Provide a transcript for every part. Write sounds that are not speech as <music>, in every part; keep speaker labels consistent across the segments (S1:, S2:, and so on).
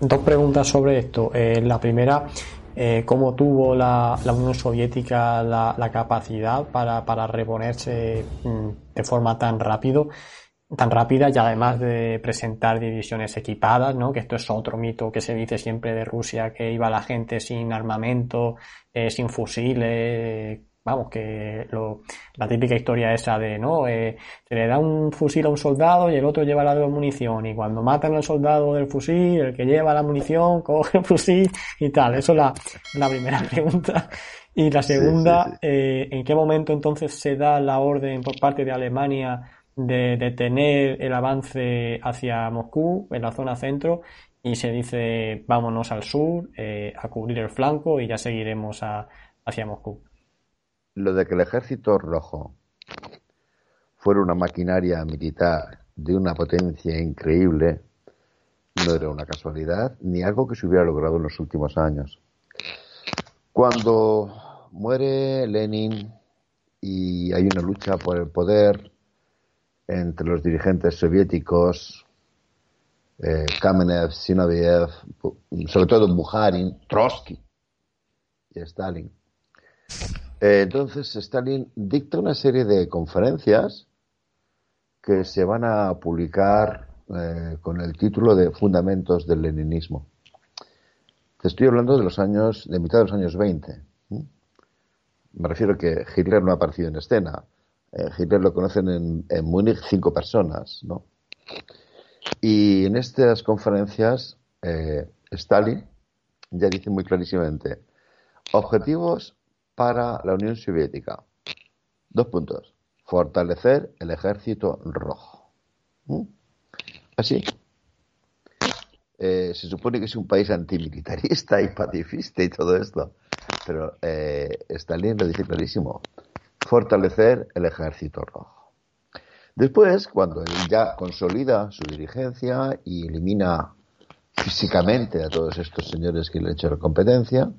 S1: Dos preguntas sobre esto. Eh, la primera, eh, ¿cómo tuvo la, Unión Soviética la, la capacidad para, para reponerse mm, de forma tan rápido? tan rápida y además de presentar divisiones equipadas, ¿no? Que esto es otro mito que se dice siempre de Rusia, que iba la gente sin armamento, eh, sin fusiles, vamos, que lo, la típica historia esa de, ¿no? Eh, se le da un fusil a un soldado y el otro lleva la de munición y cuando matan al soldado del fusil, el que lleva la munición coge el fusil y tal. Eso es la, la primera <laughs> pregunta. Y la segunda, Eh, ¿en qué momento entonces se da la orden por parte de Alemania de detener el avance hacia Moscú, en la zona centro, y se dice vámonos al sur, eh, a cubrir el flanco y ya seguiremos a, hacia Moscú.
S2: Lo de que el ejército rojo fuera una maquinaria militar de una potencia increíble no era una casualidad ni algo que se hubiera logrado en los últimos años. Cuando muere Lenin y hay una lucha por el poder entre los dirigentes soviéticos, eh, Kamenev, Zinoviev, sobre todo Bukharin, Trotsky y Stalin. Eh, entonces Stalin dicta una serie de conferencias que se van a publicar eh, con el título de Fundamentos del Leninismo. Te estoy hablando de los años, de mitad de los años 20. Me refiero que Hitler no ha aparecido en escena. Eh, Hitler lo conocen en, Múnich cinco personas, ¿no? Y en estas conferencias, Stalin ya dice muy clarísimamente, objetivos para la Unión Soviética. Dos puntos. Fortalecer el ejército rojo. ¿Mm? Así. Eh, se supone que es un país antimilitarista y pacifista y todo esto. Pero eh, Stalin lo dice clarísimo fortalecer el ejército rojo. Después, cuando él ya consolida su dirigencia y elimina físicamente a todos estos señores que le han hecho la competencia,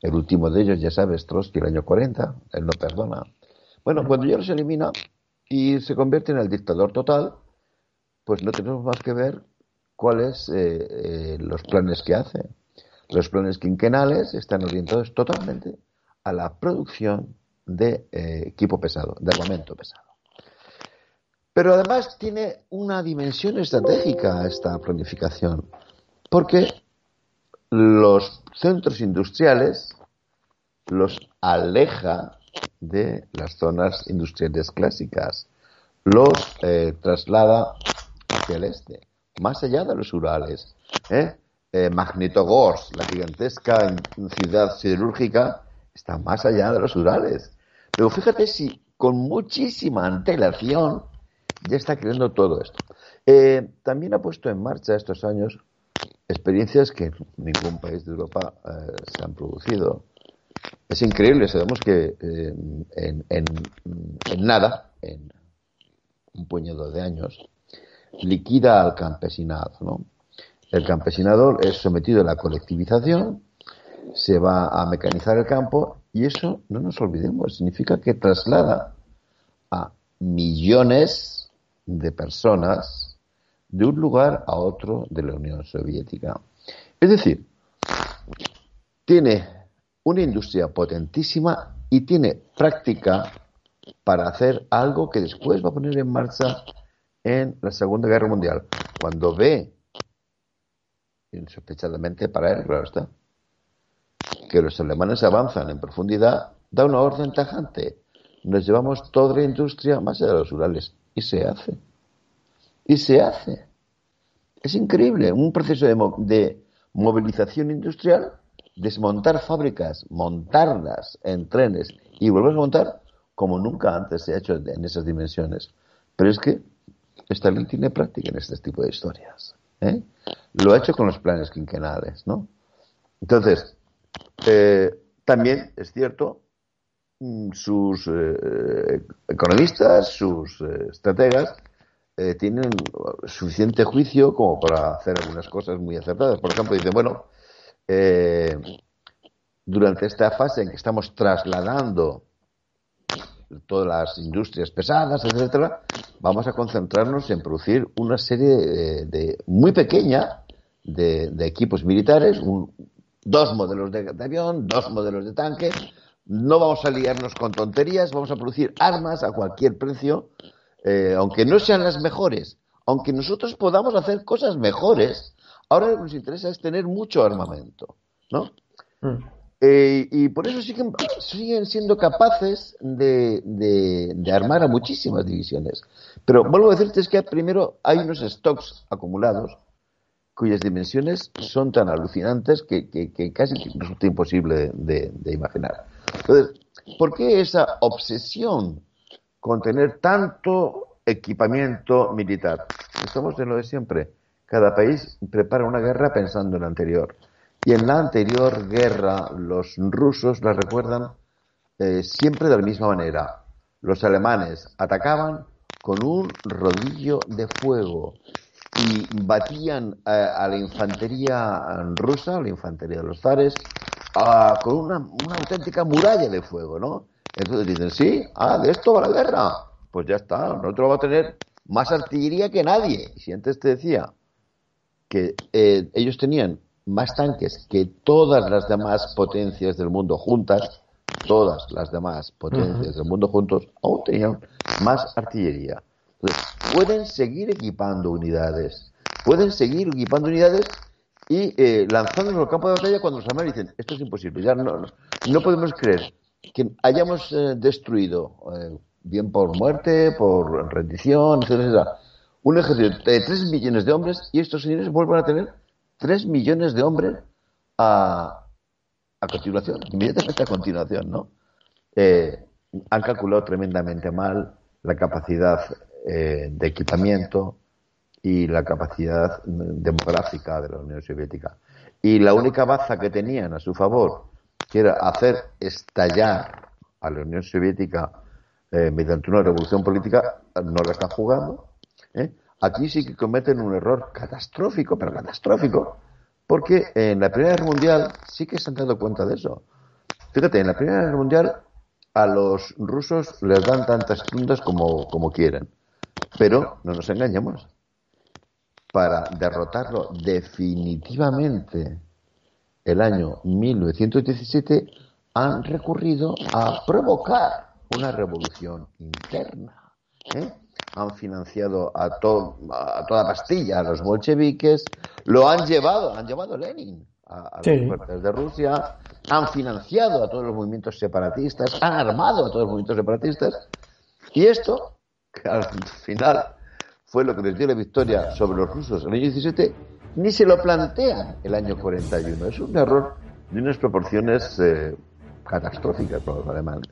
S2: el último de ellos, ya sabes, Trotsky, el año 40, él no perdona. Bueno, cuando ya los elimina y se convierte en el dictador total, pues no tenemos más que ver cuáles eh, eh, los planes que hace. Los planes quinquenales están orientados totalmente a la producción de eh, equipo pesado, de armamento pesado. Pero además tiene una dimensión estratégica esta planificación, porque los centros industriales los aleja de las zonas industriales clásicas, los eh, traslada hacia el este, más allá de los Urales. ¿eh? Eh, Magnitogorsk, la gigantesca ciudad siderúrgica, está más allá de los Urales. Pero fíjate si con muchísima antelación ya está creando todo esto. Eh, también ha puesto en marcha estos años experiencias que en ningún país de Europa eh, se han producido. Es increíble, sabemos que eh, en, en, en, nada, en un puñado de años, liquida al campesinado. ¿no? El campesinado es sometido a la colectivización, se va a mecanizar el campo y eso, no nos olvidemos, significa que traslada a millones de personas de un lugar a otro de la Unión Soviética. Es decir, tiene una industria potentísima y tiene práctica para hacer algo que después va a poner en marcha en la Segunda Guerra Mundial. Cuando ve, insospechadamente para él, claro está, que los alemanes avanzan en profundidad, da una orden tajante. Nos llevamos toda la industria más allá de los Urales. Y se hace. Y se hace. Es increíble. Un proceso de, de movilización industrial, desmontar fábricas, montarlas en trenes y volver a montar como nunca antes se ha hecho en esas dimensiones. Pero es que Stalin tiene práctica en este tipo de historias. ¿eh? lo ha hecho con los planes quinquenales, ¿no? Entonces, eh, también es cierto, mm, sus eh, economistas, sus estrategas, tienen suficiente juicio como para hacer algunas cosas muy acertadas. Por ejemplo, dicen, bueno, durante esta fase en que estamos trasladando todas las industrias pesadas, etcétera, vamos a concentrarnos en producir una serie de, muy pequeña de, equipos militares, dos modelos de, avión, dos modelos de tanque. No vamos a liarnos con tonterías, vamos a producir armas a cualquier precio, eh, aunque no sean las mejores, aunque nosotros podamos hacer cosas mejores. Ahora lo que nos interesa es tener mucho armamento, ¿no? Mm. Eh, y por eso siguen, siguen siendo capaces de, de, armar a muchísimas divisiones. Pero vuelvo a decirte es que primero hay unos stocks acumulados cuyas dimensiones son tan alucinantes que, que, casi resulta imposible de, de, imaginar. Entonces, ¿por qué esa obsesión con tener tanto equipamiento militar? Estamos en lo de siempre. Cada país prepara una guerra pensando en la anterior. Y en la anterior guerra los rusos la recuerdan eh, siempre de la misma manera. Los alemanes atacaban con un rodillo de fuego y batían eh, a, la infantería rusa, la infantería de los zares, con una, auténtica muralla de fuego, ¿no? Entonces dicen, sí, ah, de esto va la guerra. Pues ya está, nosotros vamos a tener más artillería que nadie. Y si antes te decía que eh, ellos tenían más tanques que todas las demás potencias del mundo juntas, todas las demás potencias del mundo juntos, aún tenían más artillería. Entonces, pueden seguir equipando unidades, pueden seguir equipando unidades y eh, lanzándonos al campo de batalla cuando los alemanes dicen, esto es imposible, ya no, no podemos creer que hayamos eh, destruido, eh, bien por muerte, por rendición, etcétera, un ejército de 3 millones de hombres y estos señores vuelvan a tener 3 millones de hombres a, a continuación, inmediatamente a continuación, ¿no? Eh, han calculado tremendamente mal la capacidad eh, de equipamiento y la capacidad demográfica de la Unión Soviética. Y la única baza que tenían a su favor, que era hacer estallar a la Unión Soviética eh, mediante una revolución política, no la están jugando. ¿eh? Aquí sí que cometen un error catastrófico, pero catastrófico, porque en la Primera Guerra Mundial sí que se han dado cuenta de eso. Fíjate, en la Primera Guerra Mundial a los rusos les dan tantas tundas como, como quieren. Pero no nos engañemos. Para derrotarlo definitivamente el año 1917 han recurrido a provocar una revolución interna. ¿eh? han financiado a, a toda pastilla a los bolcheviques, lo han llevado, han llevado Lenin a, las fuerzas de Rusia, han financiado a todos los movimientos separatistas, han armado a todos los movimientos separatistas, y esto, que al final fue lo que les dio la victoria sobre los rusos en el año 17, ni se lo plantean el año 41. Es un error de unas proporciones eh, catastróficas para los alemanes.